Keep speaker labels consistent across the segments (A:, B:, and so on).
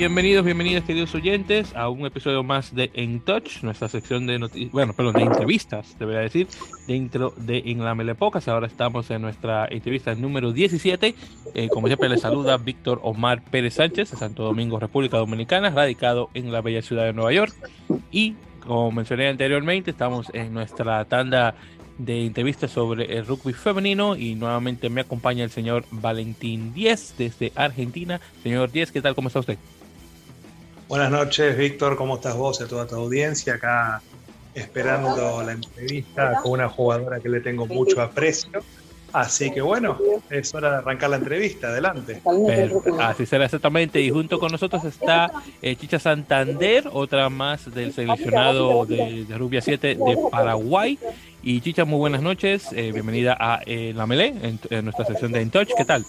A: Bienvenidos, bienvenidos queridos oyentes a un episodio más de En Touch, nuestra sección de noticias, bueno, perdón, de entrevistas, debería decir, dentro de En la Melepocas. Ahora estamos en nuestra entrevista número 17. Eh, como siempre les saluda Víctor Omar Pérez Sánchez de Santo Domingo, República Dominicana, radicado en la bella ciudad de Nueva York. Y como mencioné anteriormente, estamos en nuestra tanda de entrevistas sobre el rugby femenino y nuevamente me acompaña el señor Valentín Díez desde Argentina. Señor Díez, ¿qué tal? ¿Cómo está usted?
B: Buenas noches, Víctor. ¿Cómo estás vos y toda tu audiencia? Acá esperando la entrevista con una jugadora que le tengo mucho aprecio. Así que bueno, es hora de arrancar la entrevista. Adelante.
A: así será exactamente. Y junto con nosotros está eh, Chicha Santander, otra más del seleccionado de, Rubia 7 de Paraguay. Y Chicha, muy buenas noches. Eh, bienvenida a eh, La Melé, en, nuestra sección de In Touch. ¿Qué tal?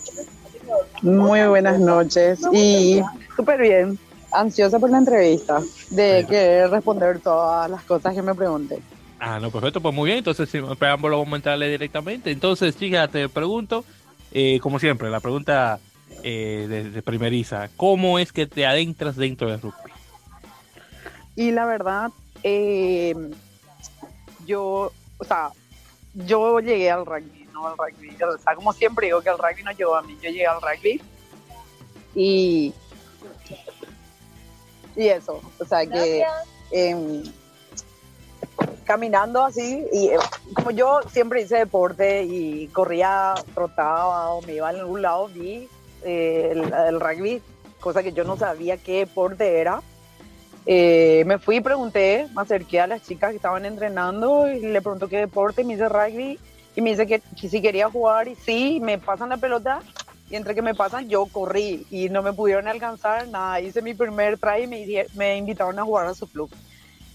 C: Muy buenas noches. Y súper bien ansiosa por la entrevista, de querer responder todas las cosas que me pregunté.
A: Ah, no, perfecto, pues muy bien. Entonces, si me preámbulo, vamos a entrarle directamente. Entonces, chica, te pregunto, eh, como siempre, la pregunta eh, de, primeriza: ¿cómo es que te adentras dentro del rugby?
C: Y la verdad, eh, yo, o sea, yo llegué al rugby, no al rugby. O sea, como siempre digo que el rugby no llegó a mí, yo llegué al rugby. Y y eso, o sea que em, caminando así, y eh, como yo siempre hice deporte y corría, trotaba o me iba a algún lado, vi eh, el, rugby, cosa que yo no sabía qué deporte era. Eh, me fui y pregunté, me acerqué a las chicas que estaban entrenando y le pregunto qué deporte, me dice rugby y me dice que, que si quería jugar y sí, me pasan la pelota y entre que me pasan yo corrí y no me pudieron alcanzar nada. Hice mi primer try y me, me invitaron a jugar a su club.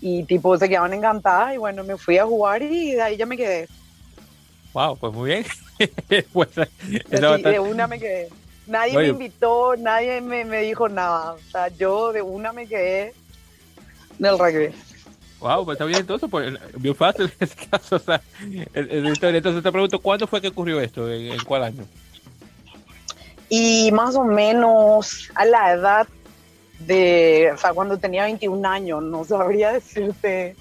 C: Y tipo se quedaban encantadas y bueno, me fui a jugar y de ahí ya me quedé.
A: Wow, pues muy bien.
C: pues, de una me quedé. Nadie me invitó, nadie me, me, dijo nada. O sea, yo de una me quedé en el rugby.
A: Wow, pues está bien entonces, pues bien fácil en ese caso. O sea, entonces te pregunto, ¿cuándo fue que ocurrió esto? en cuál año?
C: Y más o menos a la edad de, o sea, cuando tenía 21 años, no sabría decirte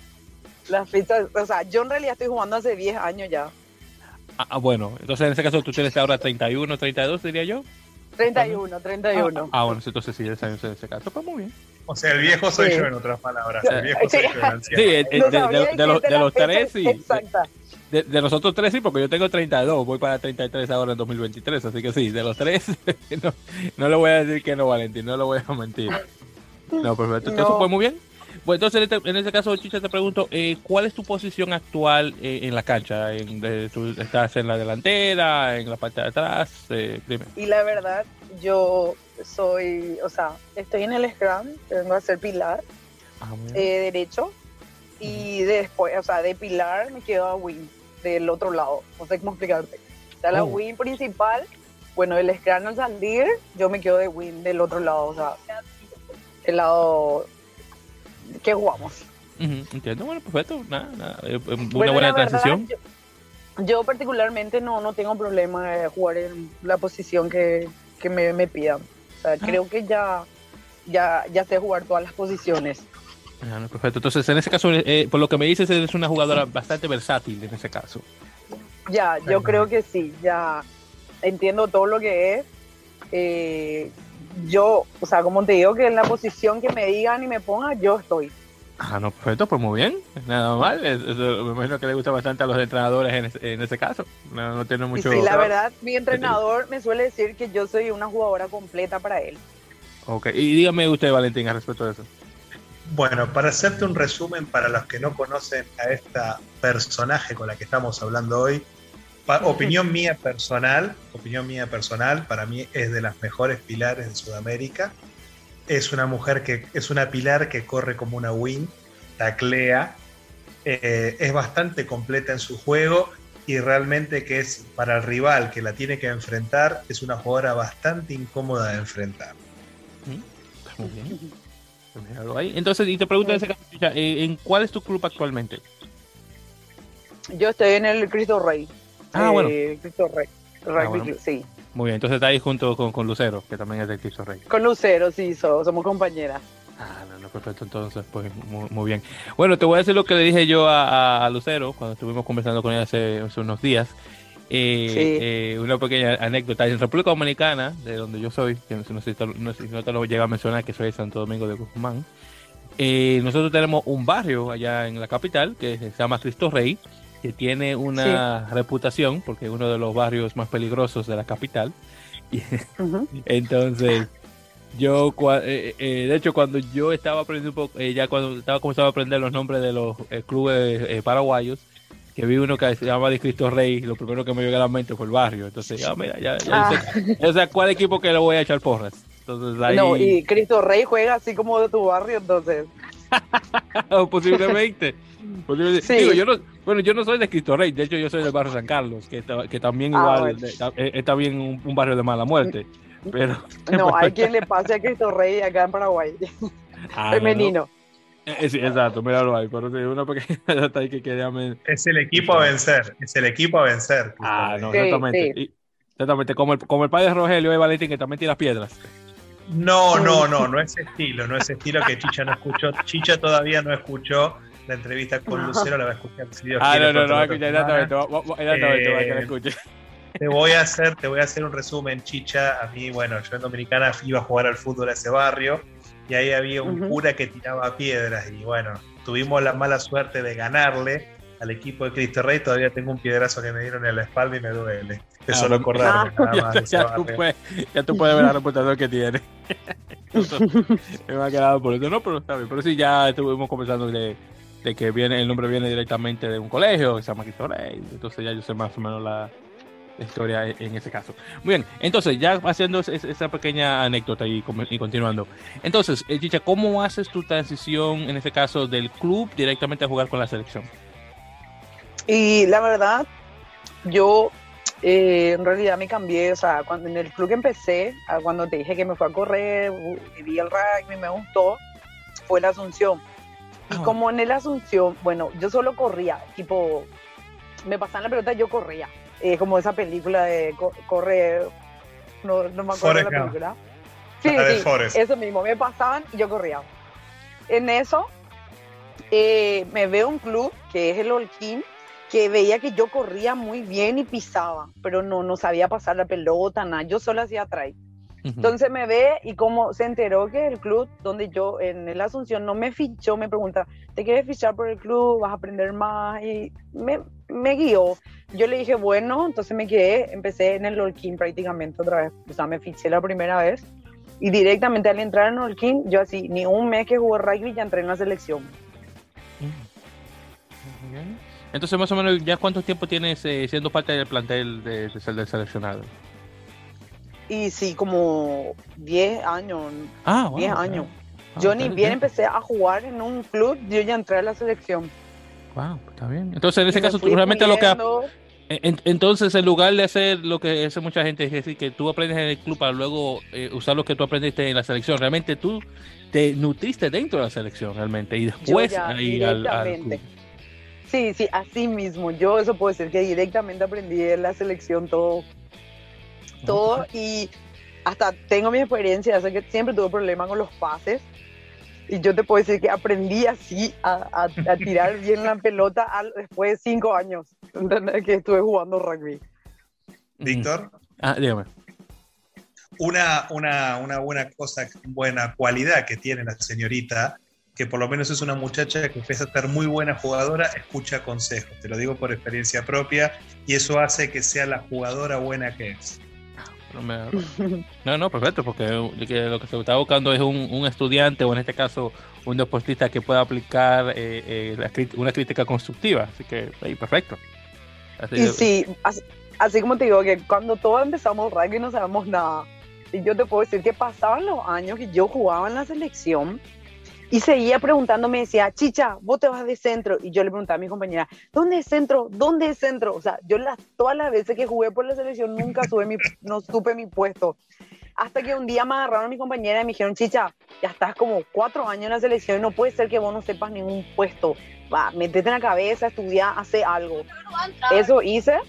C: la fecha. O sea, yo en realidad estoy jugando hace 10 años ya.
A: Ah, ah, bueno, entonces en ese caso tú tienes ahora 31, 32, diría yo.
C: 31, 31.
A: Ah, bueno, entonces sí, ese año en ese caso, pues muy bien.
B: O sea, el viejo soy yo, en otras palabras. El viejo soy yo, el
A: Sí, de, de, los, de los tres, sí. Exacta. De, de, los otros tres sí, porque yo tengo 32, voy para 33 ahora en 2023, así que sí, de los tres, no, no le voy a decir que no, Valentín, no lo voy a mentir. No, perfecto. Entonces, fue muy bien. Bueno, entonces en este, este caso, Chicha, te pregunto, eh, ¿cuál es tu posición actual eh, en la cancha? En, ¿Estás en la delantera, en la parte de atrás? Eh,
C: y la verdad, yo soy, o sea, estoy en el scrum, vengo a ser pilar ah, derecho, y después, o sea, de pilar me quedo a wing del otro lado. No sé cómo explicarte. O sea, la oh. win principal, bueno, el scrum al salir, yo me quedo de win del otro lado. O sea, el lado que jugamos.
A: entiendo, bueno, perfecto. Nada, nada. Eh, eh, una buena transición.
C: yo, particularmente no, no tengo problema de jugar en la posición que, que me, me, pidan. O sea, ah. creo que ya, ya, ya sé jugar todas las posiciones.
A: Ah, perfecto. Entonces, en ese caso, eh, por lo que me dices, eres una jugadora bastante versátil en ese caso.
C: Ya, yo creo que sí. Ya entiendo todo lo que es. Eh, yo, o sea, como te digo, que en la posición que me digan y me pongan, yo estoy.
A: Ah, no, perfecto, pues muy bien, nada mal. me imagino que le gusta bastante a los entrenadores en, ese, en ese caso. No, no tiene mucho.
C: Sí, la verdad, mi entrenador me suele decir que yo soy una jugadora completa para él.
A: Ok, y dígame usted, Valentín, al respecto de eso.
B: Bueno, para hacerte un resumen para los que no conocen a esta personaje con la que estamos hablando hoy, opinión mía personal, opinión mía personal, para mí es de las mejores pilares de Sudamérica. Es una mujer que es una pilar que corre como una win, taclea, eh, es bastante completa en su juego y realmente que es para el rival que la tiene que enfrentar, es una jugadora bastante incómoda de enfrentar.
A: Mm, muy bien. Entonces, y te pregunto en eh, ¿en cuál es tu club actualmente?
C: Yo estoy en el Cristo Rey.
A: Ah, bueno.
C: Eh, Cristo Rey.
A: Ah,
C: sí.
A: Muy bien, entonces está ahí junto con, Lucero, que también es de Cristo Rey.
C: Con Lucero, sí, somos compañeras.
A: Ah, no, no, perfecto, entonces, pues muy, bien. Bueno, te voy a decir lo que le dije yo a, Lucero cuando estuvimos conversando con ella hace, unos días. Eh, eh, una pequeña anécdota. En República Dominicana, de donde yo soy, que no, sé, si no, te lo llega a mencionar, que soy de Santo Domingo de Guzmán, eh, nosotros tenemos un barrio allá en la capital que se llama Cristo Rey, que tiene una reputación, porque es uno de los barrios más peligrosos de la capital. Entonces, yo, eh, eh, de hecho, cuando yo estaba aprendiendo un poco, ya cuando estaba comenzando a aprender los nombres de los clubes paraguayos, que vi uno que se llama de Cristo Rey, lo primero que me llegó a la mente fue el barrio. Entonces, ya, mira, ya, ya, sé, ah. cuál equipo que le voy a echar porras. Entonces, ahí...
C: No, y Cristo Rey juega así como de tu barrio, entonces.
A: Posiblemente. Digo, yo no, bueno, yo no soy de Cristo Rey, de hecho yo soy del barrio San Carlos, que, que también ah, igual es, también un, barrio de mala muerte. Pero,
C: no, hay quien le pase a Cristo Rey acá en Paraguay. Ah, Femenino.
A: Eh, eh, sí, exacto, míralo ahí, pero una pequeña ahí que quería
B: Es el equipo a vencer, es el equipo a vencer.
A: Ah, no, exactamente. exactamente, como el, como el padre de Rogelio y Valentín que también tira piedras.
B: No, no, no, no es estilo, no es estilo que Chicha no escuchó. Chicha todavía no escuchó la entrevista con Lucero, la va a escuchar si Dios
A: Ah, no, no, no, va a escuchar exactamente, exactamente, va a que la escuche.
B: Te voy a hacer, te voy a hacer un resumen, Chicha. A mí, bueno, yo en Dominicana iba a jugar al fútbol a ese barrio y ahí había un cura que tiraba piedras y bueno, tuvimos la mala suerte de ganarle al equipo de Cristo Rey. Todavía tengo un piedrazo que me dieron en la espalda y me duele. De ah, solo acordarme.
A: Ah, ya, tú puedes, ya, tú puedes, ver la reputación que tiene. me ha quedado por eso. No, pero está bien. Pero sí, ya estuvimos conversando de, de, que viene el nombre viene directamente de un colegio que se llama Cristo Rey. Entonces ya yo sé más o menos la, historia en ese caso. Muy bien, entonces ya haciendo esa pequeña anécdota y, y continuando. Entonces, eh, Chicha, ¿cómo haces tu transición en este caso del club directamente a jugar con la selección?
C: Y la verdad, yo eh, en realidad me cambié, o sea, cuando en el club que empecé, cuando te dije que me fue a correr, vi el rugby, me gustó, fue la Asunción. Y ah, como en el Asunción, bueno, yo solo corría, tipo, me pasaban la pelota, yo corría. Eh, como esa película de correr, no, no me acuerdo de la película. Sí, sí, eso mismo, me pasaban y yo corría. En eso, eh, me veo un club que es el Olquín, que veía que yo corría muy bien y pisaba, pero no, no sabía pasar la pelota, nada, yo solo hacía Entonces me ve y como se enteró que el club donde yo en el Asunción no me fichó, me pregunta, ¿te quieres fichar por el club? ¿Vas a aprender más? Y me, me guió. Yo le dije, bueno, entonces me quedé, empecé en el Olquín prácticamente otra vez, o sea, me fiché la primera vez y directamente al entrar en Olquín, yo así, ni un mes que jugué rugby ya entré en la selección.
A: Entonces, más o menos, ¿ya cuánto tiempo tienes eh, siendo parte del plantel de, de, del seleccionado?
C: Y sí, como 10 años.
A: Ah,
C: 10 años. Ah, yo ni bien empecé a jugar en un club, yo ya entré a la selección.
A: Wow, pues está bien. Entonces, en ese caso, realmente lo que. entonces, en lugar de hacer lo que hace mucha gente, es decir, que tú aprendes en el club para luego eh, usar lo que tú aprendiste en la selección, realmente tú te nutriste dentro de la selección, realmente, y después ahí al, al
C: Sí, sí, así mismo. Yo eso puedo decir que directamente aprendí en la selección todo. Todo y hasta tengo mi experiencia, sé que siempre tuve problemas con los pases. Y yo te puedo decir que aprendí así a, tirar bien la pelota después de cinco años que estuve jugando rugby.
B: Víctor.
A: Ah, dígame.
B: Una, una, una buena cosa, buena cualidad que tiene la señorita que por lo menos es una muchacha que empieza a ser muy buena jugadora, escucha consejos. Te lo digo por experiencia propia y eso hace que sea la jugadora buena que es.
A: No, no, perfecto, porque lo que se está buscando es un, estudiante o en este caso un deportista que pueda aplicar eh, eh, una crítica constructiva. Así que, ahí, perfecto.
C: y sí, así, como te digo, que cuando todos empezamos rugby no sabemos nada. Y yo te puedo decir que pasaban los años que yo jugaba en la selección y seguía preguntándome, decía, Chicha, vos te vas de centro. Y yo le preguntaba a mi compañera, ¿dónde es centro? ¿Dónde es centro? O sea, yo las, todas las veces que jugué por la selección nunca sube mi, no supe mi puesto. Hasta que un día me agarraron a mi compañera y me dijeron, Chicha, ya estás como cuatro años en la selección y no puede ser que vos no sepas ningún puesto. Va, metete en la cabeza, estudia, hace algo. Eso hice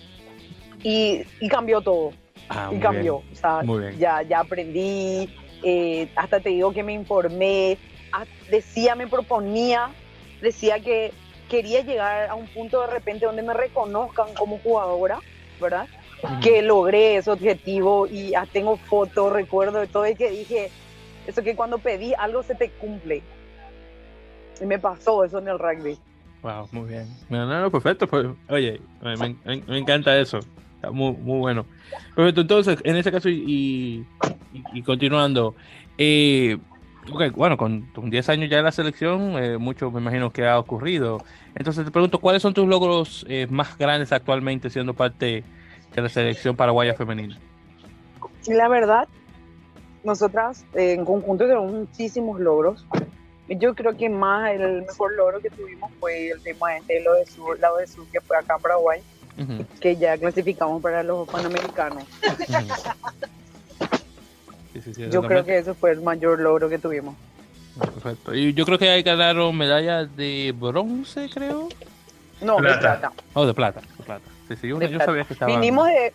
C: y, y cambió todo. Ah, y cambió. O sea, Ya, ya aprendí, eh, hasta te digo que me informé, decía, me proponía, decía que quería llegar a un punto de repente donde me reconozcan como jugadora, ¿verdad? Que logré ese objetivo y tengo fotos, recuerdo de todo y que dije, eso que cuando pedí algo se te cumple. Y me pasó eso en el rugby.
A: Wow, muy bien. No, no, perfecto. Pues, oye, me, encanta eso. Está muy, muy bueno. Perfecto, entonces, en ese caso, y, y, continuando, eh, bueno, con, 10 años ya en la selección, eh, mucho me imagino que ha ocurrido. Entonces te pregunto, ¿cuáles son tus logros eh, más grandes actualmente siendo parte de la selección paraguaya femenina?
C: La verdad, nosotras en conjunto tenemos muchísimos logros. Yo creo que más el mejor logro que tuvimos fue el tema este, lo de sur, lado de sur, que fue acá en Paraguay, que ya clasificamos para los panamericanos. Yo creo que eso fue el mayor logro que tuvimos.
A: Perfecto. Y yo creo que hay ganaron medallas de bronce, creo.
C: No, de plata.
A: Oh, de plata, de plata. Sí, sí, yo, sabía que estaba...
C: Vinimos de,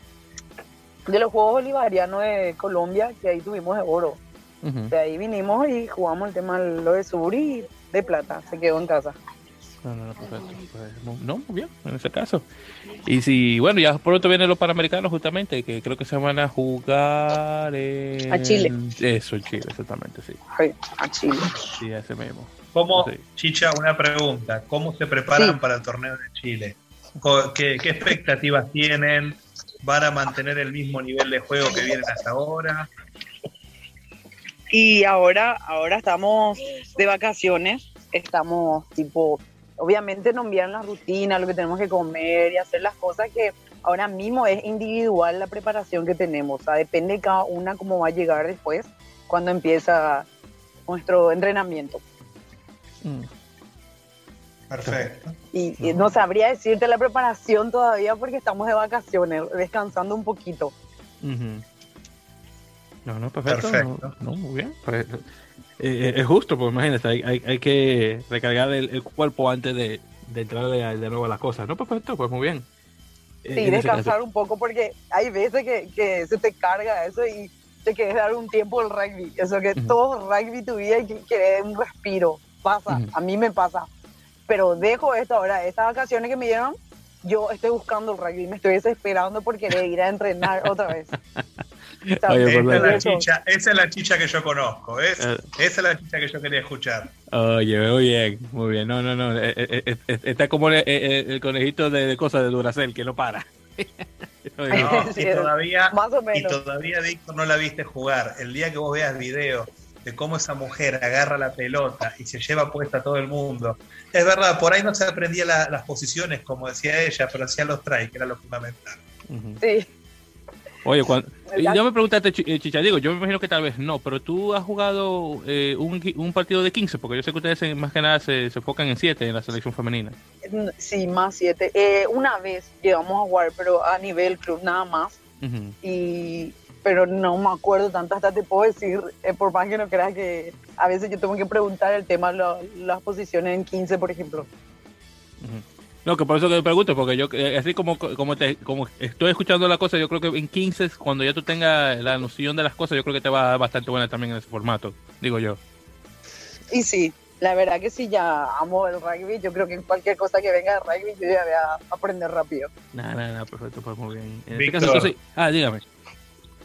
C: de los Juegos Bolivarianos de Colombia, que ahí tuvimos de oro. De ahí vinimos y jugamos el tema de lo de sur y de plata. Se quedó en casa.
A: No, no, no, perfecto. Pues, no, muy bien, en ese caso. Y si, bueno, ya pronto vienen los Panamericanos justamente, que creo que se van a jugar en...
C: A Chile.
A: Eso, en Chile, exactamente, sí.
C: a Chile.
A: Sí, ese mismo.
B: ¿Cómo, Chicha, una pregunta, ¿cómo se preparan para el torneo de Chile? ¿Qué, ¿Qué expectativas tienen? ¿Van a mantener el mismo nivel de juego que vienen hasta ahora?
C: Y ahora, ahora estamos de vacaciones, estamos tipo obviamente nos envían la rutina, lo que tenemos que comer y hacer las cosas que ahora mismo es individual la preparación que tenemos. O sea, depende de cada una cómo va a llegar después cuando empieza nuestro entrenamiento.
B: Mm. Perfecto.
C: Y, no sabría decirte la preparación todavía porque estamos de vacaciones, descansando un poquito.
A: No, no, perfecto. No, muy bien. Pues, eh, eh, es justo, porque imagínate, hay, hay, que recargar el, cuerpo antes de, de entrar de, nuevo a las cosas. No, perfecto, pues muy bien.
C: Sí, descansar un poco porque hay veces que, que, se te carga eso y te quieres dar un tiempo al rugby. Eso que todo rugby tu vida y que quieres un respiro. Pasa, a mí me pasa. Pero dejo esto ahora, estas vacaciones que me dieron, yo estoy buscando el rugby, me estoy desesperando por querer ir a entrenar otra vez.
B: esa, es la chicha, esa es la chicha que yo conozco, eh. esa es la chicha que yo quería escuchar.
A: Oye, muy bien, muy bien. No, no, no. Eh, eh, está como el, conejito de, cosas de Duracell que no para.
B: y todavía, y todavía, Víctor, no la viste jugar. El día que vos veas video de cómo esa mujer agarra la pelota y se lleva puesta a todo el mundo. Es verdad, por ahí no se aprendía las posiciones, como decía ella, pero hacía los tries, que era lo fundamental.
C: Sí.
A: Oye, cuando, yo me preguntaste, eh, Chicha, digo, yo me imagino que tal vez no, pero tú has jugado eh, un, partido de 15, porque yo sé que ustedes más que nada se, se enfocan en 7 en la selección femenina.
C: Sí, más 7. Eh, una vez llegamos a jugar, pero a nivel club nada más. Y pero no me acuerdo tanto, hasta te puedo decir, por más que no creas que a veces yo tengo que preguntar el tema, las posiciones en 15, por ejemplo.
A: No, que por eso que te pregunto, porque yo, eh, así como, como, te, como estoy escuchando la cosa, yo creo que en 15, cuando ya tú tengas la noción de las cosas, yo creo que te va a dar bastante buena también en ese formato, digo yo.
C: Y sí, la verdad que sí, ya amo el rugby, yo creo que en cualquier cosa que venga de rugby, yo ya voy a aprender rápido.
A: Nada, nada, nada, perfecto, pues muy bien. En este caso, ah, dígame.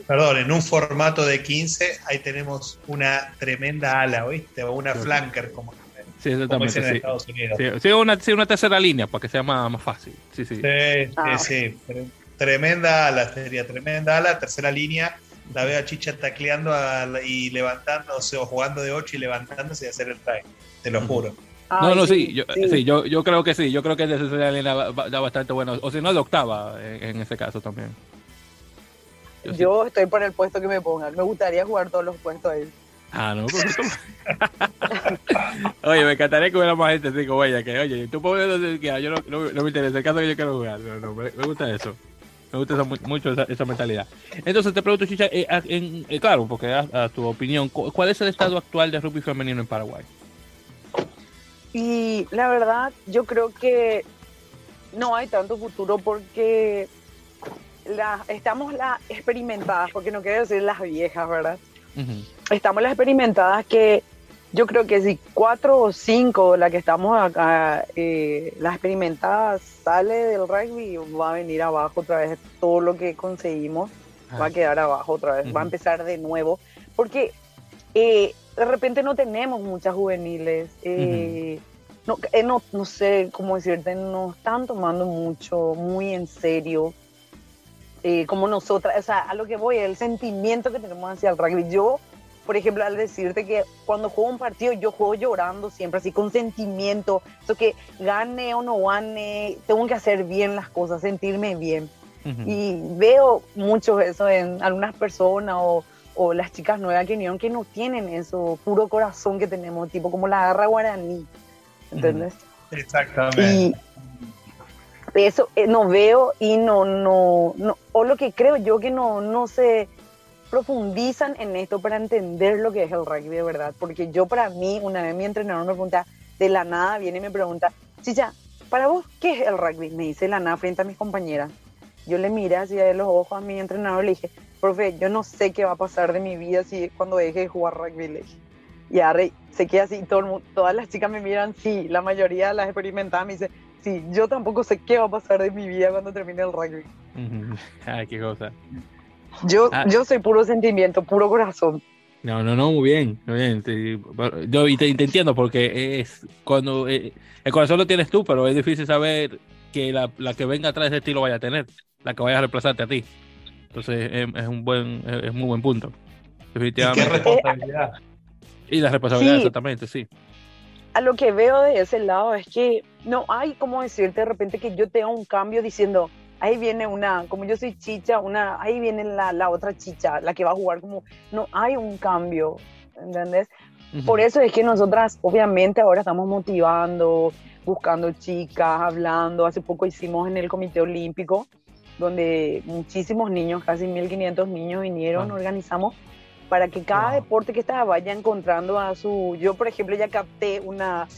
B: Perdón, en un formato de 15, ahí tenemos una tremenda ala, ¿oíste? O una flanker, como
A: Sí, exactamente. sí. Estados Unidos. Sí, una, una, tercera línea para que sea más, más fácil. Sí, sí.
B: Sí, ah. sí, Tremenda ala, sería tremenda ala, tercera línea. La veo a Chicha tacleando y levantándose o jugando de 8 y levantándose y hacer el try. Te lo juro.
A: no, no, sí, yo, sí. yo, yo, creo que sí, yo creo que de tercera línea da bastante bueno, o si no de octava en, en ese caso también.
C: Yo, estoy por el puesto que me pongan, me gustaría jugar todos los puestos ahí.
A: Ah, no, pues Oye, me encantaría que hubiera más gente así como ella, que oye, tú puedes que yo no, no, me interesa el caso que yo quiero jugar. No, no, me, gusta eso. Me gusta mucho esa, esa, mentalidad. Entonces te pregunto, Chicha, eh, en, eh, claro, porque a, tu opinión, ¿cuál es el estado actual de rugby femenino en Paraguay?
C: Y la verdad, yo creo que no hay tanto futuro porque la, estamos las experimentadas, porque no quiero decir las viejas, ¿verdad? Estamos las experimentadas que yo creo que si cuatro o cinco, la que estamos acá, eh, las experimentadas, sale del rugby, va a venir abajo otra vez todo lo que conseguimos, va a quedar abajo otra vez, va a empezar de nuevo, porque eh, de repente no tenemos muchas juveniles. Eh, no, no, no, sé cómo decirte, nos están tomando mucho, muy en serio. como nosotras, o sea, a lo que voy, el sentimiento que tenemos hacia el rugby. Yo por ejemplo, al decirte que cuando juego un partido yo juego llorando siempre, así con sentimiento, eso que gane o no gane, tengo que hacer bien las cosas, sentirme bien. Y veo mucho eso en algunas personas o, o, las chicas nuevas que vinieron que no tienen eso puro corazón que tenemos, tipo como la garra guaraní, ¿entendés?
B: Exactamente.
C: Y eso eh, no veo y no, no, no, o lo que creo yo que no, no se profundizan en esto para entender lo que es el rugby de verdad. Porque yo para mí, una vez mi entrenador me pregunta, de la nada viene y me pregunta, Chicha, para vos, ¿qué es el rugby? Me dice la nada frente a mis compañeras. Yo le miré así de los ojos a mi entrenador y le dije, profe, yo no sé qué va a pasar de mi vida si cuando deje de jugar rugby. Le. Y ahora se queda así, todas las chicas me miran, sí, la mayoría de las experimentadas me dice, sí, yo tampoco sé qué va a pasar de mi vida cuando termine el rugby.
A: Ay, qué cosa.
C: Yo, ah. yo soy puro sentimiento, puro corazón.
A: No, no, no, muy bien, muy bien. yo y te, entiendo porque es cuando eh, el corazón lo tienes tú, pero es difícil saber que la, la, que venga atrás de ti lo vaya a tener, la que vaya a reemplazarte a ti. Entonces es, un buen, es muy buen punto.
B: Definitivamente. ¿Y qué responsabilidad.
A: Y la responsabilidad, exactamente, sí.
C: A lo que veo de ese lado es que no hay como decirte de repente que yo tenga un cambio diciendo, ahí viene una, como yo soy chicha, una, ahí viene la, la otra chicha, la que va a jugar como, no hay un cambio, ¿entendés? Por eso es que nosotras, obviamente, ahora estamos motivando, buscando chicas, hablando. Hace poco hicimos en el Comité Olímpico, donde muchísimos niños, casi 1.500 niños vinieron, organizamos para que cada deporte que estaba vaya encontrando a su... Yo, por ejemplo, ya capté una,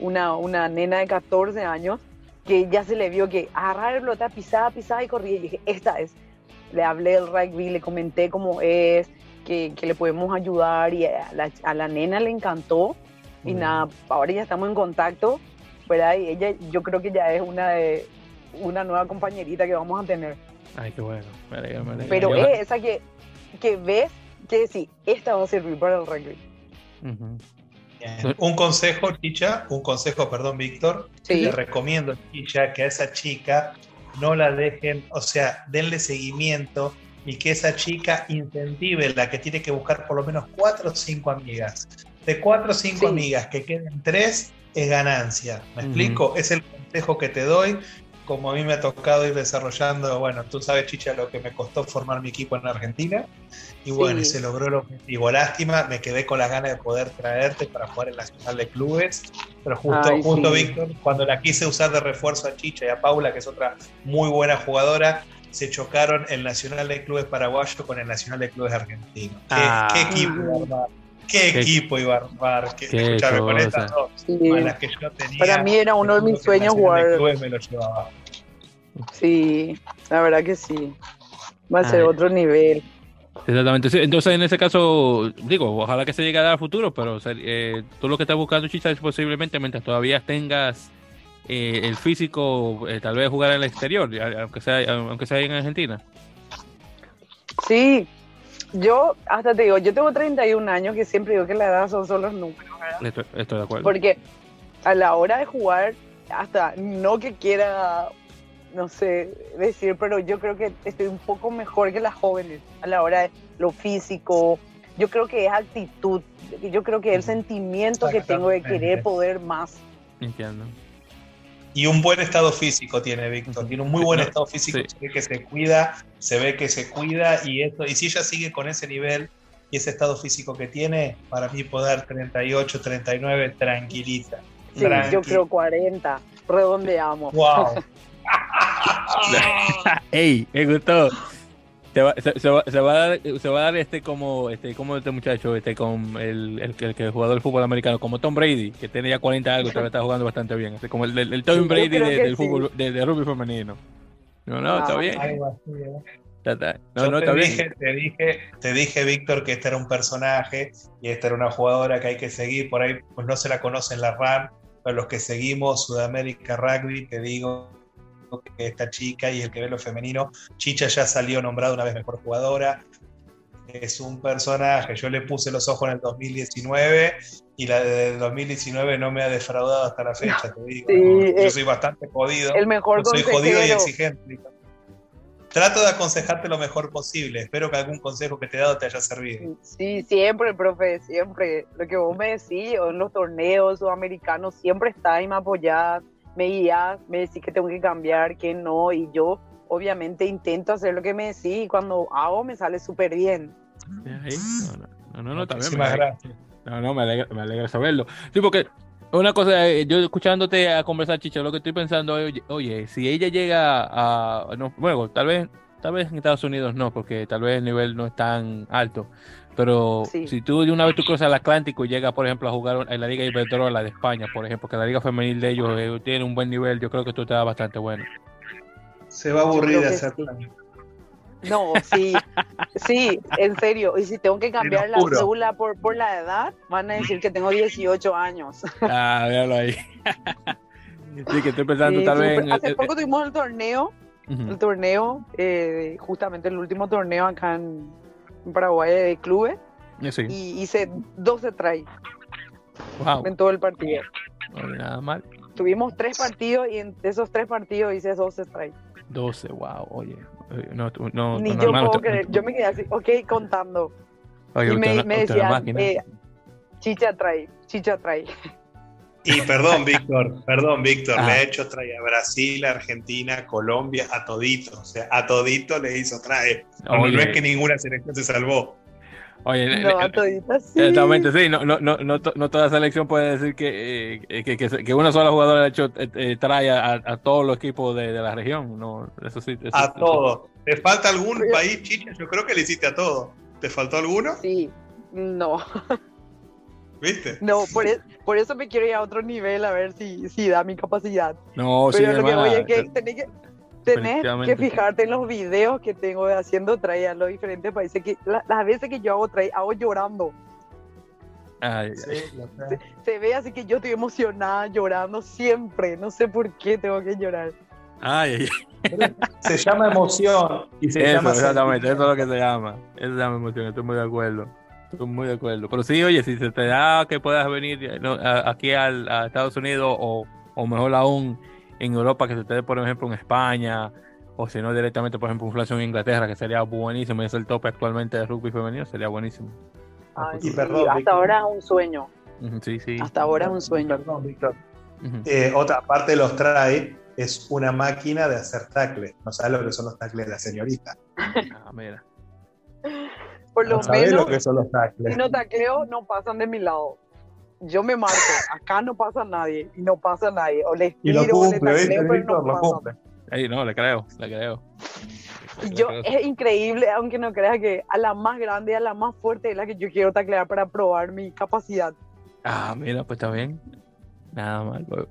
C: una, una nena de 14 años que ya se le vio que agarrar el pelota, pisaba, pisaba y corría. Y dije, esta es. Le hablé del rugby, le comenté cómo es, que, que le podemos ayudar y a la, a la nena le encantó. y nada, ahora ya estamos en contacto, ¿verdad? Y ella, yo creo que ya es una de una nueva compañerita que vamos a tener.
A: Ay, qué bueno.
C: Pero es esa que, que ves que sí, esta va a servir para el rugby.
B: Un consejo, Chicha, un consejo, perdón, Víctor. Le recomiendo, Chicha, que a esa chica no la dejen, o sea, denle seguimiento y que esa chica incentive la que tiene que buscar por lo menos cuatro o cinco amigas. De cuatro o cinco amigas que queden tres es ganancia. ¿Me explico? Es el consejo que te doy como a mí me ha tocado ir desarrollando, bueno, tú sabes, Chicha, lo que me costó formar mi equipo en Argentina. Y bueno, se logró el objetivo. Lástima, me quedé con las ganas de poder traerte para jugar en la Nacional de Clubes. Pero justo, justo Víctor, cuando la quise usar de refuerzo a Chicha y a Paula, que es otra muy buena jugadora, se chocaron el Nacional de Clubes paraguayo con el Nacional de Clubes argentino. ¿Qué, ah. equipo, ¿Qué, equipo iba a armar? Que, escuchame, con estas dos, las que yo tenía.
C: Para mí era uno de mis sueños jugar. Me lo llevaba. Sí, la verdad que sí. Va a ser otro nivel.
A: Exactamente. Entonces, en ese caso, digo, ojalá que se llegue a dar a futuro, pero eh, tú lo que estás buscando, Chicha, es posiblemente mientras todavía tengas eh, el físico, eh, tal vez jugar en el exterior, aunque sea, aunque sea en Argentina.
C: Sí, yo hasta te digo, yo tengo 31 años, que siempre digo que la edad son solo los números,
A: ¿verdad? Estoy, de acuerdo.
C: Porque a la hora de jugar, hasta no que quiera, no sé decir, pero yo creo que estoy un poco mejor que las jóvenes a la hora de lo físico. Yo creo que es actitud, yo creo que es el sentimiento que tengo de querer poder más.
A: Entiendo.
B: Y un buen estado físico tiene Víctor, tiene un muy buen estado físico, se ve que se cuida, se ve que se cuida y esto, y si ella sigue con ese nivel y ese estado físico que tiene, para mí poder 38, 39, tranquilita.
C: Sí, yo creo 40, redondeamos.
B: Wow.
A: ¡Ey! Me gustó se, va, se, va, a dar, se va a dar este como este como este muchacho este con el, el, el, que jugador del fútbol americano como Tom Brady que tiene ya 40 algo todavía está jugando bastante bien. Este, como el, el, Tom Brady del fútbol de, rugby femenino. No no está bien.
B: No, te, dije, te, dije, te dije, Víctor, que este era un personaje y esta era una jugadora que hay que seguir. Por ahí pues no se la conocen la RAM, pero los que seguimos Sudamérica Rugby, te digo que esta chica y el que ve lo femenino, Chicha ya salió nombrada una vez mejor jugadora. Es un personaje, yo le puse los ojos en el 2019 y la de 2019 no me ha defraudado hasta la fecha, te digo. Yo soy bastante jodido.
C: El mejor
B: Soy jodido y exigente. Trato de aconsejarte lo mejor posible. Espero que algún consejo que te he dado te haya servido.
C: Sí, siempre, profe, siempre. Lo que vos me decís en los torneos sudamericanos, siempre está y me apoyás, me guías, me decís que tengo que cambiar, que no, y yo obviamente intento hacer lo que me decís y cuando hago me sale súper bien.
A: No, no, no, también. Me gracias. No, no, me alegra, me alegra saberlo. Sí, porque una cosa, eh, yo escuchándote a conversar, Chicha, lo que estoy pensando es, oye, si ella llega a, bueno, tal vez, tal vez en Estados Unidos no, porque tal vez el nivel no es tan alto, pero si tú de una vez tú cruzas el Atlántico y llegas, por ejemplo, a jugar en la Liga Iberdrola de España, por ejemplo, que la Liga Femenil de ellos eh, tiene un buen nivel, yo creo que tú te da bastante bueno.
B: Se va a aburrir de hacer
C: no, sí, sí, en serio. Y si tengo que cambiar la cédula por, por la edad, van a decir que tengo 18 años.
A: Ah, véalo ahí. Sí, que estoy pensando tal vez.
C: Hace poco tuvimos el torneo, el torneo, eh, justamente el último torneo acá en, Paraguay de clubes. Sí. Y hice 12 tries. Wow. En todo el partido.
A: No, nada mal.
C: Tuvimos tres partidos y en esos tres partidos hice 12 tries.
A: 12, wow, oye. No, no,
C: Ni yo puedo creer. Yo me quedé así, ok, contando. y me, me decían, eh, chicha trae, chicha trae.
B: Y perdón, Víctor, perdón, Víctor, le he hecho trae a Brasil, Argentina, Colombia, a todito. O sea, a todito le hizo trae. no es que ninguna selección se salvó.
A: Oye, no, a toditas sí. Exactamente, sí, no, no, no, no, no toda selección puede decir que, eh, que, que, que, una sola jugadora ha hecho, eh, eh, trae a, a, todos los equipos de, de, la región. No, eso sí,
B: a todos. ¿Te falta algún país, Chicha? Yo creo que le hiciste a todos. ¿Te faltó alguno?
C: Sí, no.
B: ¿Viste?
C: No, por, e, por, eso me quiero ir a otro nivel a ver si, si da mi capacidad. No, Pero lo que voy es que tenés que Tenés que fijarte en los videos que tengo haciendo trae a los diferentes países. Que las veces que yo hago trae, hago llorando. se, ve así que yo estoy emocionada, llorando siempre. No sé por qué tengo que llorar.
A: Ay,
B: se llama emoción.
A: Y se eso, exactamente, eso es lo que se llama. Eso se llama emoción, estoy muy de acuerdo. Estoy muy de acuerdo. Pero sí, oye, si se te da que puedas venir aquí al, a Estados Unidos o, o mejor aún en Europa que se te por ejemplo, en España, o si no, directamente, por ejemplo, un flash en Inglaterra, que sería buenísimo, y es el tope actualmente de rugby femenino, sería buenísimo.
C: hasta ahora es un sueño. Sí, sí. Hasta ahora es un sueño. Perdón, Víctor.
B: Eh, otra parte de los trae es una máquina de hacer tacles. No sabes lo que son los tacles de la señorita.
A: Ah, mira.
C: Por lo menos, lo que son los tacles. Si no tacleo, no pasan de mi lado yo me marco, acá no pasa nadie, y no pasa nadie. O les tiro, y lo cumple, o les no lo
A: cumple. no, le creo, le creo.
C: Yo, es increíble, aunque no creas que a la más grande, a la más fuerte es la que yo quiero taclear para probar mi capacidad.
A: Ah, mira, pues está bien. Nada mal. Pues.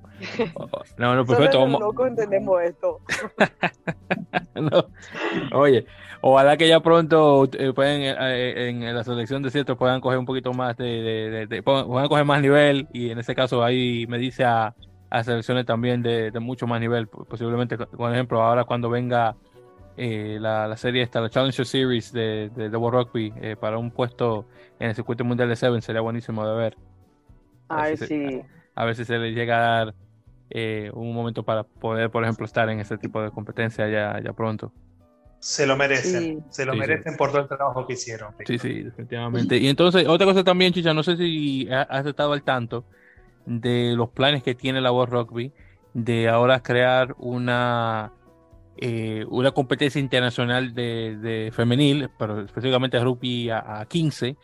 A: No, no, perfecto. Solo
C: los locos entendemos esto.
A: no. Oye, Ojalá que ya pronto eh, pueden eh, eh, en, la selección de cierto puedan coger un poquito más de, de, puedan coger más nivel y en este caso ahí me dice a, a selecciones también de, mucho más nivel posiblemente por ejemplo ahora cuando venga la, la, serie esta la Challenger Series de, de, World Rugby para un puesto en el circuito mundial de Seven sería buenísimo de ver
C: a ver si, sí.
A: A, ver si se les llega a dar un momento para poder por ejemplo estar en ese tipo de competencia ya, ya pronto
B: se lo merecen, se lo merecen por todo el trabajo que hicieron.
A: Sí, sí, definitivamente. Y entonces, otra cosa también, Chicha, no sé si has estado al tanto de los planes que tiene la World Rugby de ahora crear una eh, una competencia internacional de, femenil, pero específicamente rugby a, 15,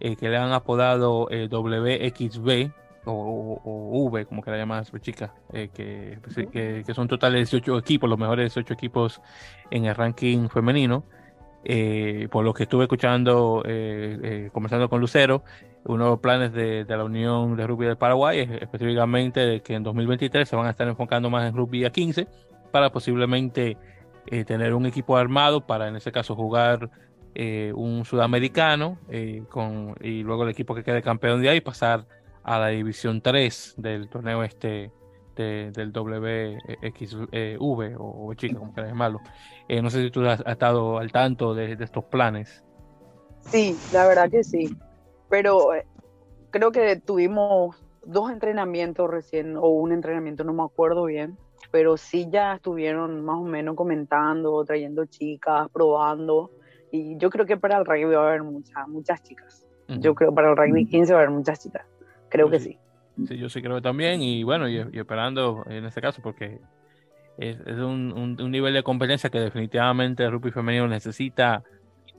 A: eh, que le han apodado eh, WXB, o, V, como que la llaman las chicas, eh, pues, que, que, son totales 18 equipos, los mejores 18 equipos en el ranking femenino. Eh, por lo que estuve escuchando, eh, conversando con Lucero, uno de los planes de, la Unión de Rugby del Paraguay es específicamente que en 2023 se van a estar enfocando más en rugby a 15 para posiblemente eh, tener un equipo armado para en ese caso jugar un sudamericano con, y luego el equipo que quede campeón de ahí pasar a la división 3 del torneo este del WXV o, chica, como quieras llamarlo. no sé si tú has, estado al tanto de, de estos planes.
C: Sí, la verdad que sí. Pero creo que tuvimos dos entrenamientos recién, o un entrenamiento, no me acuerdo bien, pero sí ya estuvieron más o menos comentando, trayendo chicas, probando. Y yo creo que para el rugby va a haber muchas, muchas chicas. Yo creo que para el rugby 15 va a haber muchas chicas. Creo que sí.
A: Sí, yo sí creo que también. Y bueno, y, esperando en este caso, porque es, un, un, nivel de competencia que definitivamente el rugby femenino necesita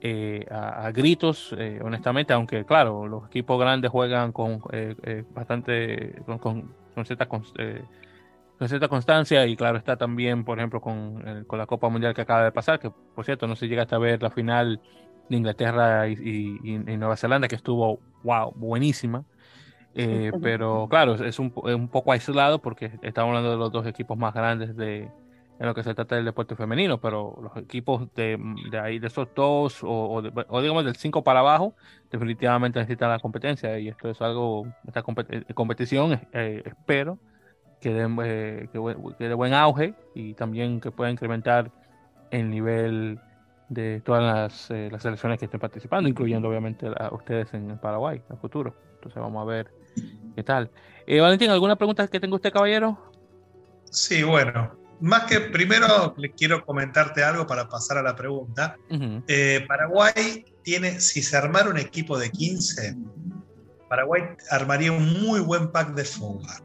A: eh, a, gritos, eh, honestamente, aunque claro, los equipos grandes juegan con eh, bastante, con, con, cierta, con cierta constancia y claro está también, por ejemplo, con, con, la Copa Mundial que acaba de pasar, que por cierto no se llega hasta ver la final de Inglaterra y, Nueva Zelanda, que estuvo, wow, buenísima. Pero claro, es un, un poco aislado porque estamos hablando de los dos equipos más grandes de, en lo que se trata del deporte femenino, pero los equipos de, de ahí, de esos dos, o, digamos del 5 para abajo, definitivamente necesitan la competencia y esto es algo, esta eh, competición, eh, espero que de, eh, que, de buen auge y también que pueda incrementar el nivel de todas las, las selecciones que estén participando, incluyendo obviamente a ustedes en Paraguay, en el futuro. Entonces vamos a ver qué tal. Valentín, ¿alguna pregunta que tenga usted, caballero?
B: Sí, bueno, más que primero le quiero comentarte algo para pasar a la pregunta. Eh, Paraguay tiene, si se armara un equipo de 15, Paraguay armaría un muy buen pack de forward.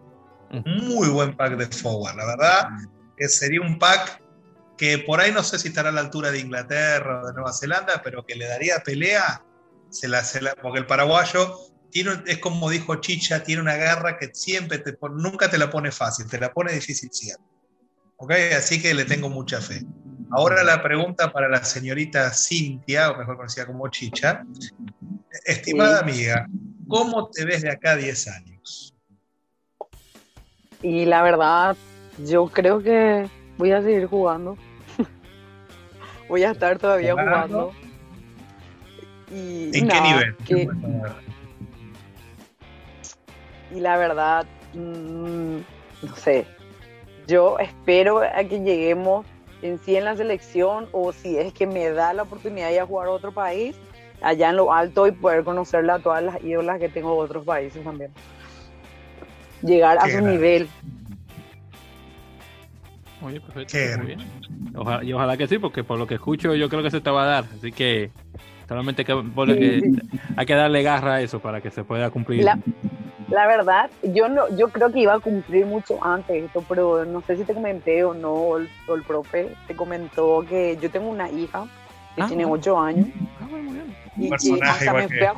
B: Muy buen pack de forward. La verdad que sería un pack que por ahí no sé si estará a la altura de Inglaterra o de Nueva Zelanda, pero que le daría pelea, se la, porque el paraguayo tiene, es como dijo Chicha, tiene una garra que siempre te nunca te la pone fácil, te la pone difícil siempre. ¿ok? Así que le tengo mucha fe. Ahora la pregunta para la señorita Cintia, o mejor conocida como Chicha. Estimada amiga, ¿cómo te ves de acá a 10 años?
C: Y la verdad, yo creo que voy a seguir jugando. voy a estar todavía jugando.
B: ¿En qué nivel?
C: Y la verdad, mm, no sé, yo espero a que lleguemos en sí en la selección o si es que me da la oportunidad de ir a jugar a otro país, allá en lo alto y poder conocerle a todas las ídolas que tengo de otros países también. Llegar a su nivel.
A: Oye, perfecto. Muy bien. y ojalá que sí, porque por lo que escucho yo creo que se te va a dar. Así que solamente que, hay que darle garra a eso para que se pueda cumplir.
C: La verdad, yo no, yo creo que iba a cumplir mucho antes esto, pero no sé si te comenté o no, o el, profe te comentó que yo tengo una hija que ah, tiene ocho años. Ah, y hasta me fui a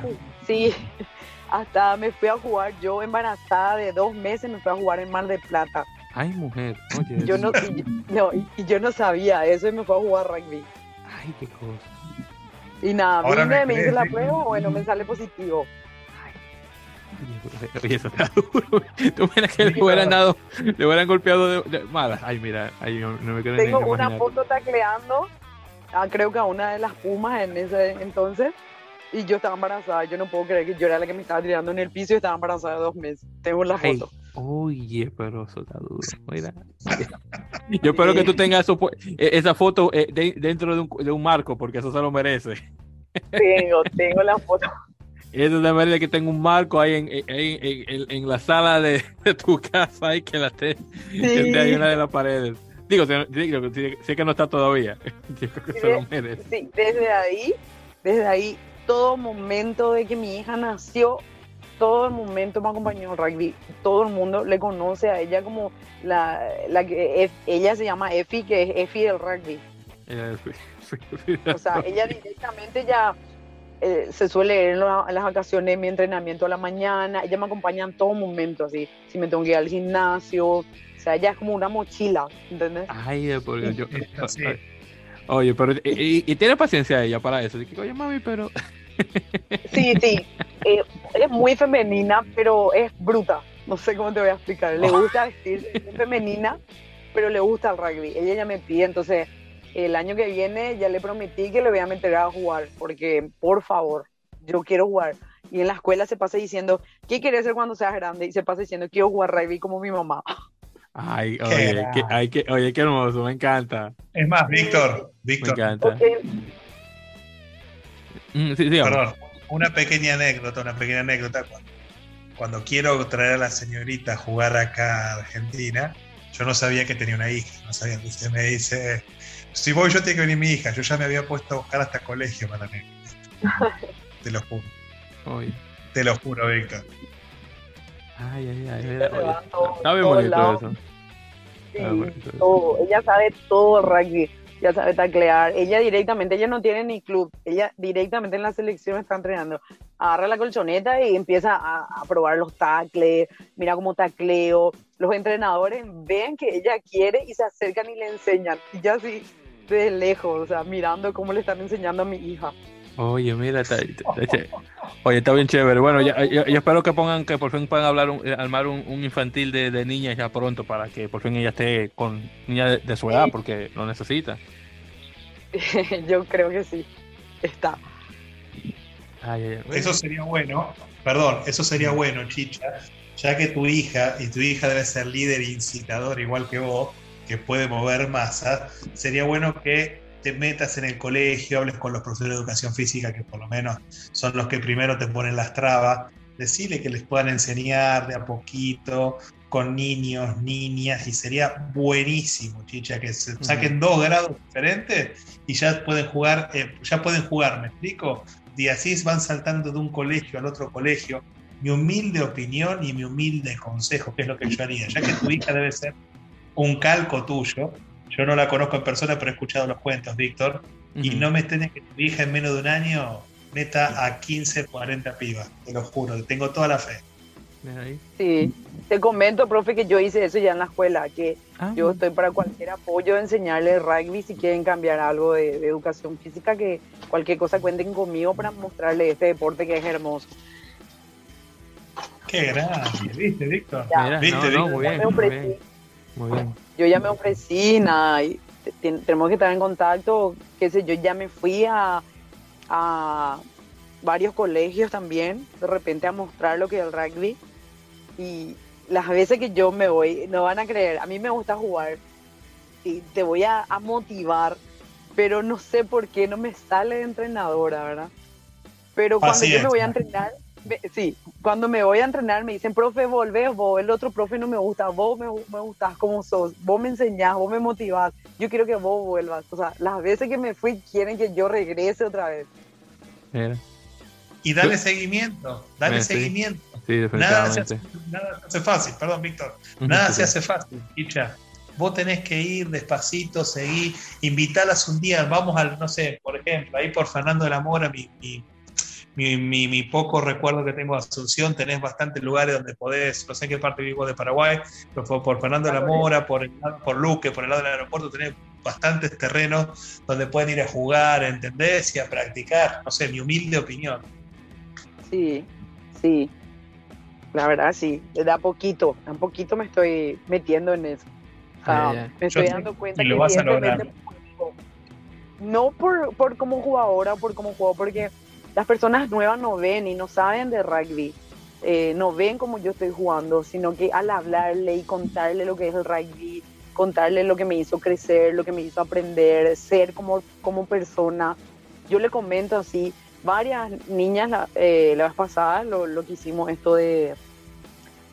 C: sí, hasta me fui a jugar, yo embarazada de dos meses me fui a jugar en Mar de Plata.
A: Ay, mujer, oye.
C: Yo no, y, no, y, yo no sabía eso y me fui a jugar rugby.
A: Ay, qué cosa.
C: Y nada, vine, me hice la prueba, bueno, me sale positivo.
A: Oye, eso está duro. Tú miras que le hubieran dado, le hubieran golpeado de, mala. Ay, mira, ahí no, me quedo
C: Tengo una foto tacleando, ah, creo que a una de las pumas en ese entonces, y yo estaba embarazada. Yo no puedo creer que yo era la que me estaba tirando en el piso y estaba embarazada de dos meses. Tengo la foto.
A: Oye, pero eso está duro. Mira. Yo espero que tú tengas eso, e, esa foto eh, dentro de un, de un marco, porque eso se lo merece.
C: Tengo, tengo la foto.
A: Eso de manera que tengo un marco ahí en, en, en, la sala de, tu casa y que la esté, ahí en una de las paredes. Digo, sé que no está todavía.
C: sí, desde ahí, desde ahí, todo momento de que mi hija nació, todo el momento me acompañó al rugby. Todo el mundo le conoce a ella como la, la que ella se llama Efi, que es Efi del rugby. o sea, ella directamente ya eh, se suele ir en, las vacaciones de mi entrenamiento a la mañana, ella me acompaña en todo momento, así, si me tengo que ir al gimnasio, o sea, ella es como una mochila, ¿entendés?
A: Ay, porque yo... Oye, pero y, tiene paciencia ella para eso, que, oye, mami, pero...
C: sí, sí, eh, es muy femenina, pero es bruta, no sé cómo te voy a explicar, le gusta vestir, es femenina, pero le gusta el rugby, ella ya me pide, entonces el año que viene ya le prometí que le voy a meter a jugar, porque por favor, yo quiero jugar. Y en la escuela se pasa diciendo, ¿qué quieres ser cuando seas grande? Y se pasa diciendo, quiero jugar rugby como mi mamá.
A: Ay, oye, qué, ay, qué, oye, qué hermoso, me encanta.
B: Es más, Víctor, Víctor.
A: Me encanta.
C: Okay.
A: Mm, sí.
B: Perdón, una pequeña anécdota, una pequeña anécdota. Cuando, cuando quiero traer a la señorita a jugar acá a Argentina, yo no sabía que tenía una hija, no sabía. Usted me dice, si voy yo tiene que venir mi hija, yo ya me había puesto a buscar hasta colegio para mí. Te lo juro, te lo juro, Víctor.
A: Ay, ay, ay. Mira,
C: todo-
A: Está bien bonito eso.
C: Sí,
A: entonces-
C: todo. Ella sabe todo el rugby, ya sabe taclear. Ella directamente, ella no tiene ni club, ella directamente en la selección está entrenando. Agarra la colchoneta y empieza a, probar los tacles, mira cómo tacleo. Los entrenadores ven que ella quiere y se acercan y le enseñan. Y ya así, de lejos, o sea, mirando cómo le están enseñando a mi hija.
A: Oye, mira, está, está- está- oye, está bien chévere. Bueno, ya, yo, yo espero que pongan, que por fin puedan hablar, un- eh, armar un, un infantil de, de niñas ya pronto para que por fin ella esté con niñas de, de su edad porque lo necesita.
C: Yo creo que sí, está.
A: Ay, ay, ay.
B: Eso sería bueno, perdón, eso sería bueno, Chicha, ya que tu hija, y tu hija debe ser líder e incitador igual que vos, que puede mover masas, sería bueno que te metas en el colegio, hables con los profesores de educación física, que por lo menos son los que primero te ponen las trabas, decirle que les puedan enseñar de a poquito con niños, niñas, y sería buenísimo, Chicha, que se saquen dos grados diferentes y ya pueden jugar, eh, ya pueden jugar, ¿me explico? y así van saltando de un colegio al otro colegio. Mi humilde opinión y mi humilde consejo, que es lo que yo haría, ya que tu hija debe ser un calco tuyo. Yo no la conozco en persona, pero he escuchado los cuentos, Víctor. Y no me extraña que tu hija en menos de un año meta a 15, 40 pibas, te lo juro, tengo toda la fe.
C: Sí, te comento, profe, que yo hice eso ya en la escuela, que
A: Ah,
C: yo estoy para cualquier apoyo de enseñarles rugby si quieren cambiar algo de, de educación física, que cualquier cosa cuenten conmigo para mostrarles este deporte que es hermoso.
B: Qué grande, ¿viste, Víctor?
C: Ya.
A: mira,
B: ¿Viste,
A: no, no,
B: Víctor?
A: muy bien, muy bien.
C: Yo ya me ofrecí, nada, y te- ten- tenemos que estar en contacto, qué sé yo, ya me fui a, a varios colegios también, de repente a mostrar lo que es el rugby, y las veces que yo me voy, no van a creer, a mí me gusta jugar, y te voy a, a motivar, pero no sé por qué no me sale de entrenadora, ¿verdad? Pero cuando
B: Así
C: yo me voy a entrenar, me- sí, cuando me voy a entrenar me dicen, profe, volvés vos, el otro profe no me gusta, vos me, me gustás como sos, vos me enseñás, vos me motivás, yo quiero que vos vuelvas. O sea, las veces que me fui quieren que yo regrese otra vez.
A: Mira,
B: Y dale seguimiento, dale
A: Eh, sí.
B: seguimiento.
A: sí,
B: Nada se,
A: definitivamente.
B: hace, nada se hace fácil, perdón, Víctor. Nada
A: sí,
B: se hace fácil, Chicha. Vos tenés que ir despacito, seguir, invitarlas un día, vamos al, no sé, por ejemplo, ahí por Fernando de la Mora, mi, mi, mi, mi- mi poco recuerdo que tengo de Asunción, tenés bastantes lugares donde podés, no sé en qué parte vivo de Paraguay, pero por, por Fernando de la Mora, por, el lado- por Luque, por el lado del aeropuerto, tenés bastantes terrenos donde pueden ir a jugar, ¿entendés? Y a practicar, no sé, mi humilde opinión.
C: Sí, sí. La verdad, sí. De a poquito, a poquito me estoy metiendo en eso. O sea,
A: Ay, ay, ay.
C: me estoy
B: Yo-
C: dando cuenta
B: y
C: que
B: lo vas a
C: evidentemente no por, por cómo juego ahora, por cómo juego, porque las personas nuevas no ven y no saben de rugby. eh, no ven como yo estoy jugando, sino que al hablarle y contarle lo que es el rugby, contarle lo que me hizo crecer, lo que me hizo aprender, ser como, como persona. Yo le comento así, varias niñas la, eh, la vez pasada, lo, lo que hicimos esto de,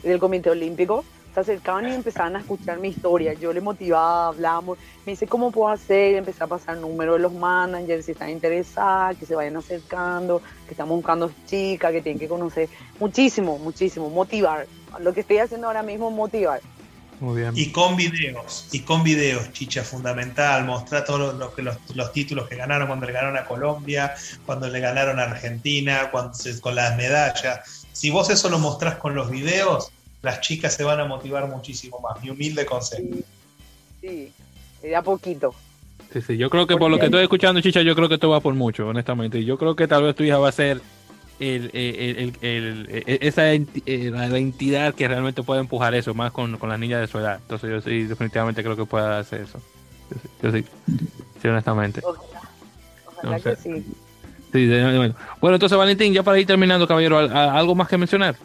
C: del Comité Olímpico, se acercaban y empezaban a escuchar mi historia. Yo le motivaba, hablábamos, me dice cómo puedo hacer, empecé a pasar números de los managers, si están interesadas, que se vayan acercando, que estamos buscando chicas, que tienen que conocer. Muchísimo, muchísimo, motivar. Lo que estoy haciendo ahora mismo es motivar.
A: Muy bien.
B: Y con videos, y con videos, chicha, fundamental, mostrar todos los, los, los- los títulos que ganaron cuando le ganaron a Colombia, cuando le ganaron a Argentina, cuando se- con las medallas. Si vos eso lo mostrás con los videos, las chicas se van a motivar muchísimo más. Mi humilde consejo.
C: Sí, sí, de a poquito.
A: Sí, sí, yo creo que por lo que estoy escuchando, Chicha, yo creo que esto va por mucho, honestamente. Y Yo creo que tal vez tu hija va a ser el, el- el- el- el- esa enti- eh, la, la entidad que realmente puede empujar eso, más con, con las niñas de su edad. Entonces yo sí, definitivamente creo que pueda hacer eso. Yo sí, sí, honestamente.
C: Ojalá, que sí.
A: sí bueno. bueno, entonces Valentín, ya para ir terminando, caballero, ¿algo más que mencionar?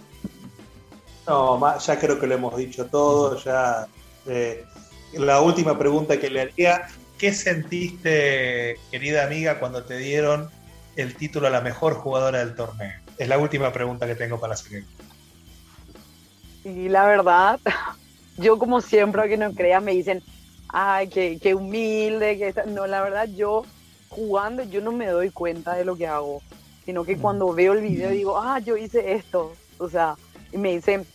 B: No, ya creo que lo hemos dicho todo. Ya eh, la última pregunta que le haría: ¿qué sentiste, querida amiga, cuando te dieron el título a la mejor jugadora del torneo? Es la última pregunta que tengo para hacer.
C: Y la verdad, yo como siempre, que no creas, me dicen, ay, qué, humilde, que no, la verdad, yo jugando, yo no me doy cuenta de lo que hago, sino que cuando veo el video digo, ah, yo hice esto, o sea, y me dicen,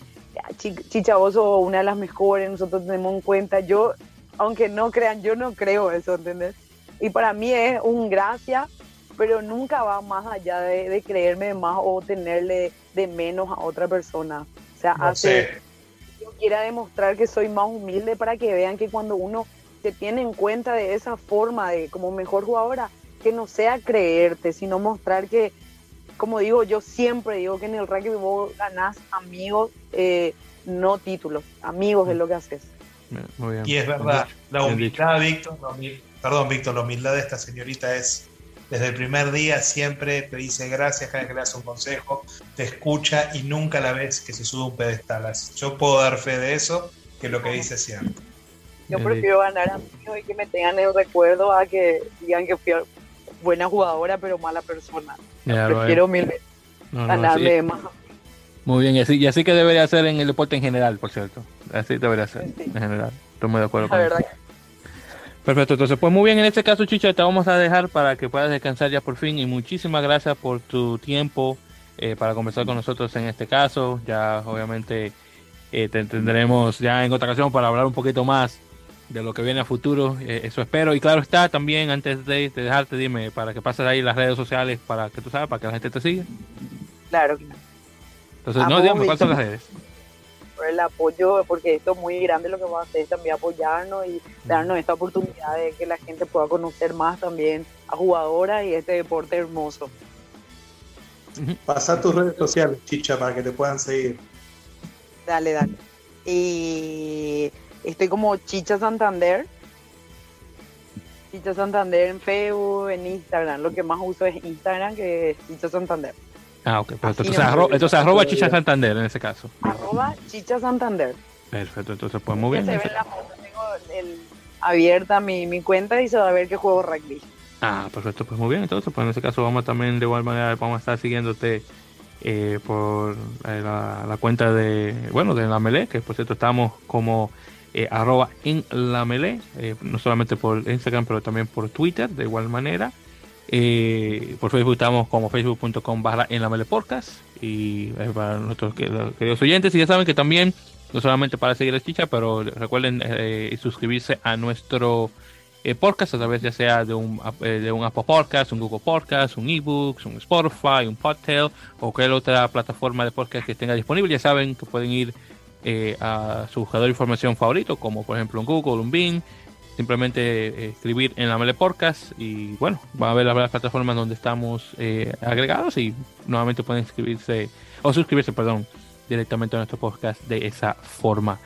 C: Chicha, vos sos una de las mejores, nosotros tenemos en cuenta. Yo, aunque no crean, yo no creo eso, ¿entendés? Y para mí es un gracia, pero nunca va más allá de, creerme más o tenerle de menos a otra persona. O sea, hace yo quiera demostrar que soy más humilde para que vean que cuando uno se tiene en cuenta de esa forma, de como mejor jugadora, que no sea creerte, sino mostrar que como digo, yo siempre digo que en el rugby vos ganás amigos, eh, no títulos. Amigos es lo que haces.
B: Muy bien. Y es verdad, la humildad, Víctor, perdón, Víctor, la humildad de esta señorita es desde el primer día siempre te dice gracias cada vez que le das un consejo, te escucha y nunca la ves que se sube un pedestal. Yo puedo dar fe de eso, que lo que dice siempre.
C: Yo prefiero ganar amigos y que me tengan el recuerdo a que digan que fui buena jugadora, pero mala persona. Prefiero mil veces ganarle más.
A: Muy bien, y así, y así que debería ser en el deporte en general, por cierto. Así debería ser en general. Estoy muy de acuerdo con eso. Perfecto, entonces pues muy bien, en este caso Chicha te vamos a dejar para que puedas descansar ya por fin y muchísimas gracias por tu tiempo eh, para conversar con nosotros en este caso, ya obviamente eh, te tendremos ya en otra ocasión para hablar un poquito más de lo que viene a futuro. Eh, eso espero. Y claro está, también antes de, dejarte, dime, para que pases ahí las redes sociales, para que tú sabes, para que la gente te siga.
C: Claro.
A: Entonces, no, digamos, ¿cuáles son las redes?
C: Por el apoyo, porque esto es muy grande lo que vamos a hacer, también apoyarnos y darnos esta oportunidad de que la gente pueda conocer más también a jugadoras y este deporte hermoso.
B: Pasa tus redes sociales, Chicha, para que te puedan seguir.
C: Dale, dale. Y Estoy como Chicha Santander. Chicha Santander en Facebook, en Instagram. Lo que más uso es Instagram, que es Chicha Santander.
A: Ah, ok. Pues entonces, entonces arroba Chicha Santander en ese caso.
C: Arroba Chicha Santander.
A: Perfecto, entonces pues muy bien.
C: Se ve la foto, tengo abierta mi, mi cuenta y se va a ver que juego rugby.
A: Ah, perfecto, pues muy bien. Entonces, pues en ese caso vamos también de igual manera, vamos a estar siguiéndote eh, por eh, la, la, cuenta de, bueno, de la Melé, que por cierto estamos como eh, arroba en la melee, eh, no solamente por Instagram, pero también por Twitter, de igual manera. Eh, por Facebook estamos como facebook.com barra en la melee podcast y para nuestros queridos oyentes y ya saben que también no solamente para seguir el chicha pero recuerden suscribirse a nuestro podcast a través ya sea de un, de un Apple Podcast, un Google Podcast, un eBooks, un Spotify, un Podtail o cualquier otra plataforma de podcast que tenga disponible. Ya saben que pueden ir eh, a su buscador de información favorito, como por ejemplo un Google, un Bing, simplemente eh, escribir en la Mele Podcast y bueno, van a ver las, plataformas donde estamos eh, agregados y nuevamente pueden inscribirse o suscribirse, perdón, directamente a nuestro podcast de esa forma.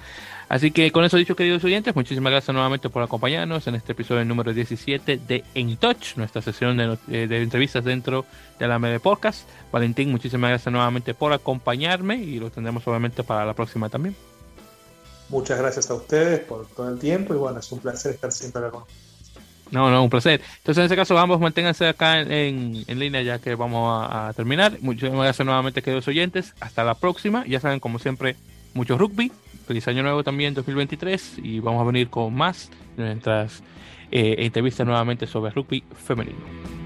A: Así que con eso dicho, queridos oyentes, muchísimas gracias nuevamente por acompañarnos en este episodio número 17 de En Touch, nuestra sesión de, eh, entrevistas dentro de la MD Podcast. Valentín, muchísimas gracias nuevamente por acompañarme y lo tendremos obviamente para la próxima también.
B: Muchas gracias a ustedes por todo el tiempo y bueno, es un placer estar siempre acá con
A: no, no, un placer. Entonces, en este caso, ambos manténganse acá en, línea ya que vamos a, a, terminar. Muchísimas gracias nuevamente, queridos oyentes. Hasta la próxima. Ya saben, como siempre, mucho rugby Feliz año nuevo también 2023 y vamos a venir con más de nuestras eh, entrevistas nuevamente sobre rugby femenino.